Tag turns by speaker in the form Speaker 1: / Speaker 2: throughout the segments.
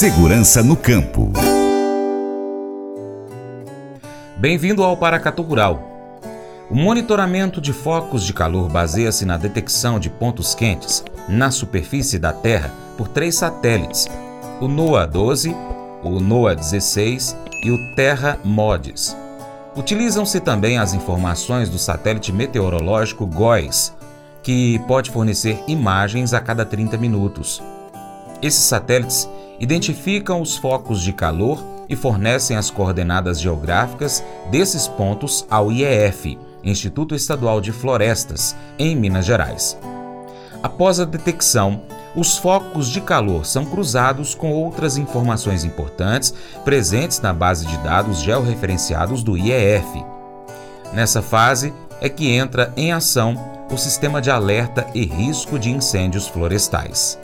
Speaker 1: Segurança no campo.
Speaker 2: Bem-vindo ao Paracatu Rural. O monitoramento de focos de calor baseia-se na detecção de pontos quentes na superfície da Terra por três satélites: o NOAA-12, o NOAA-16 e o Terra MODES. Utilizam-se também as informações do satélite meteorológico GOES, que pode fornecer imagens a cada 30 minutos. Esses satélites identificam os focos de calor e fornecem as coordenadas geográficas desses pontos ao IEF, Instituto Estadual de Florestas, em Minas Gerais. Após a detecção, os focos de calor são cruzados com outras informações importantes presentes na base de dados georreferenciados do IEF. Nessa fase é que entra em ação o sistema de alerta e risco de incêndios florestais.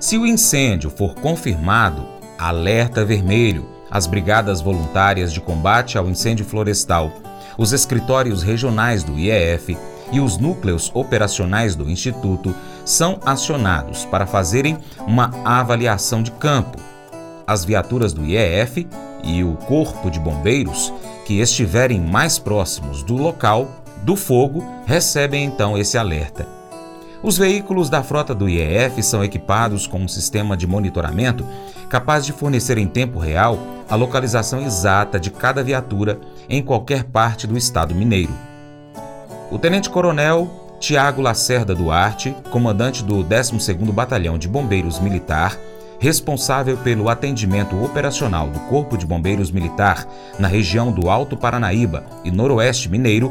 Speaker 2: Se o incêndio for confirmado, alerta vermelho, as brigadas voluntárias de combate ao incêndio florestal, os escritórios regionais do IEF e os núcleos operacionais do Instituto são acionados para fazerem uma avaliação de campo. As viaturas do IEF e o Corpo de Bombeiros, que estiverem mais próximos do local do fogo, recebem então esse alerta. Os veículos da frota do IEF são equipados com um sistema de monitoramento capaz de fornecer em tempo real a localização exata de cada viatura em qualquer parte do estado mineiro. O tenente-coronel Tiago Lacerda Duarte, comandante do 12º Batalhão de Bombeiros Militar, responsável pelo atendimento operacional do Corpo de Bombeiros Militar na região do Alto Paranaíba e Noroeste Mineiro,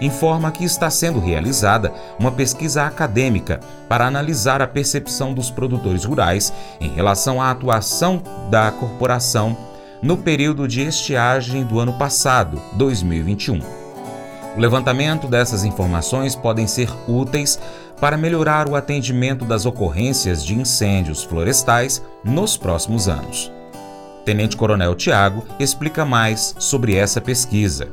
Speaker 2: informa que está sendo realizada uma pesquisa acadêmica para analisar a percepção dos produtores rurais em relação à atuação da corporação no período de estiagem do ano passado, 2021. O levantamento dessas informações podem ser úteis para melhorar o atendimento das ocorrências de incêndios florestais nos próximos anos. Tenente Coronel Tiago explica mais sobre essa pesquisa.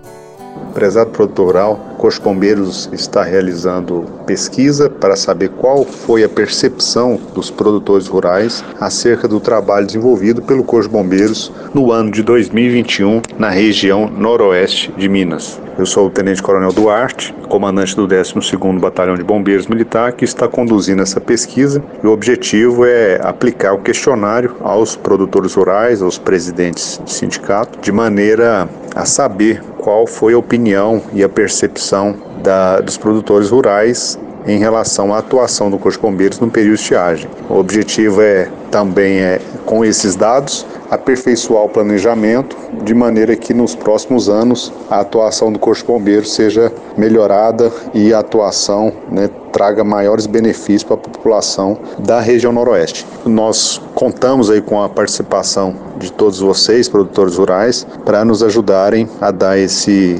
Speaker 3: Prezado produtor rural, o Corpo Bombeiros está realizando pesquisa para saber qual foi a percepção dos produtores rurais acerca do trabalho desenvolvido pelo Corpo Bombeiros no ano de 2021 na região noroeste de Minas. Eu sou o Tenente Coronel Duarte, comandante do 12º Batalhão de Bombeiros Militar, que está conduzindo essa pesquisa. E o objetivo é aplicar o questionário aos produtores rurais, aos presidentes de sindicato, de maneira a saber qual foi a opinião e a percepção da, dos produtores rurais em relação à atuação do Corpo de Bombeiros no período de estiagem. O objetivo é também é com esses dados aperfeiçoar o planejamento de maneira que nos próximos anos a atuação do Corpo de Bombeiros seja melhorada e a atuação né, traga maiores benefícios para a população da região noroeste. Nós contamos aí com a participação de todos vocês, produtores rurais, para nos ajudarem a dar esse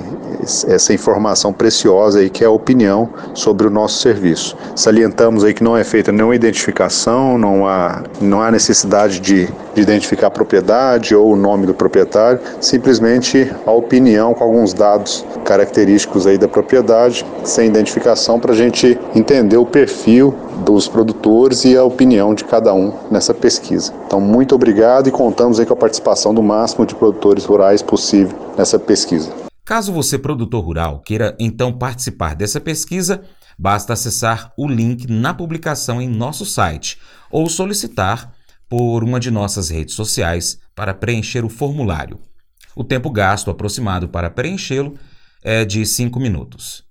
Speaker 3: essa informação preciosa aí que é a opinião sobre o nosso serviço. Salientamos aí que não é feita nenhuma identificação, não há, não há necessidade de, de identificar a propriedade ou o nome do proprietário, simplesmente a opinião com alguns dados característicos aí da propriedade, sem identificação, para a gente entender o perfil dos produtores e a opinião de cada um nessa pesquisa. Então, muito obrigado e contamos aí com a participação do máximo de produtores rurais possível nessa pesquisa.
Speaker 2: Caso você, produtor rural, queira então participar dessa pesquisa, basta acessar o link na publicação em nosso site ou solicitar por uma de nossas redes sociais para preencher o formulário. O tempo gasto aproximado para preenchê-lo é de 5 minutos.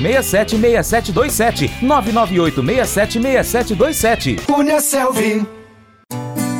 Speaker 4: 998676727.
Speaker 5: Cunha Selvi.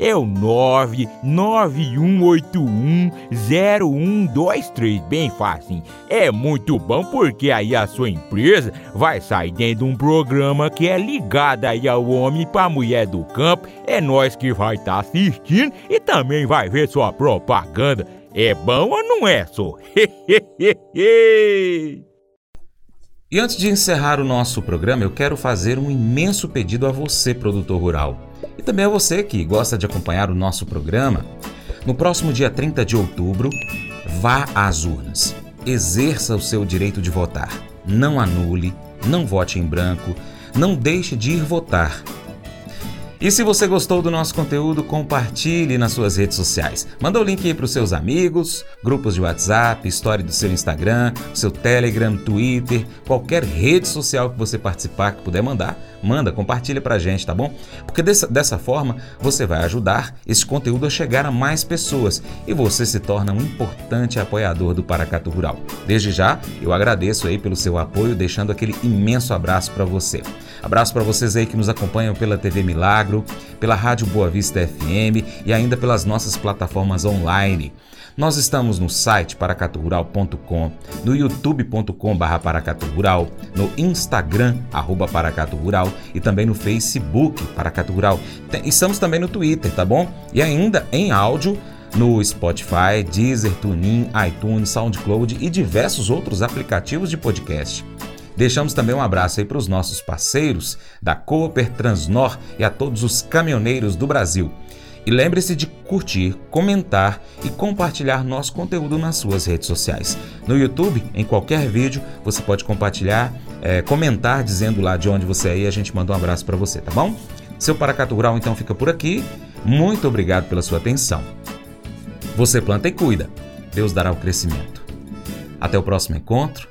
Speaker 1: é o 991810123, bem fácil. É muito bom porque aí a sua empresa vai sair dentro de um programa que é ligado aí ao homem para mulher do campo. É nós que vai estar tá assistindo e também vai ver sua propaganda. É bom ou não é, só?
Speaker 2: E antes de encerrar o nosso programa, eu quero fazer um imenso pedido a você, produtor rural, e também a você que gosta de acompanhar o nosso programa. No próximo dia 30 de outubro, vá às urnas. Exerça o seu direito de votar. Não anule, não vote em branco, não deixe de ir votar. E se você gostou do nosso conteúdo, compartilhe nas suas redes sociais. Manda o link aí para os seus amigos, grupos de WhatsApp, história do seu Instagram, seu Telegram, Twitter, qualquer rede social que você participar que puder mandar, manda, compartilha para a gente, tá bom? Porque dessa, dessa forma você vai ajudar esse conteúdo a chegar a mais pessoas e você se torna um importante apoiador do Paracato Rural. Desde já, eu agradeço aí pelo seu apoio, deixando aquele imenso abraço para você. Abraço para vocês aí que nos acompanham pela TV Milagro, pela Rádio Boa Vista FM e ainda pelas nossas plataformas online. Nós estamos no site paracaturural.com, no youtube.com paracaturural, no Instagram arroba paracaturural e também no Facebook Paracatu Rural. Estamos também no Twitter, tá bom? E ainda em áudio no Spotify, Deezer, TuneIn, iTunes, SoundCloud e diversos outros aplicativos de podcast. Deixamos também um abraço aí para os nossos parceiros da Cooper Transnor e a todos os caminhoneiros do Brasil. E lembre-se de curtir, comentar e compartilhar nosso conteúdo nas suas redes sociais. No YouTube, em qualquer vídeo, você pode compartilhar, é, comentar dizendo lá de onde você é e a gente manda um abraço para você, tá bom? Seu Paracato Rural então fica por aqui. Muito obrigado pela sua atenção. Você planta e cuida. Deus dará o crescimento. Até o próximo encontro.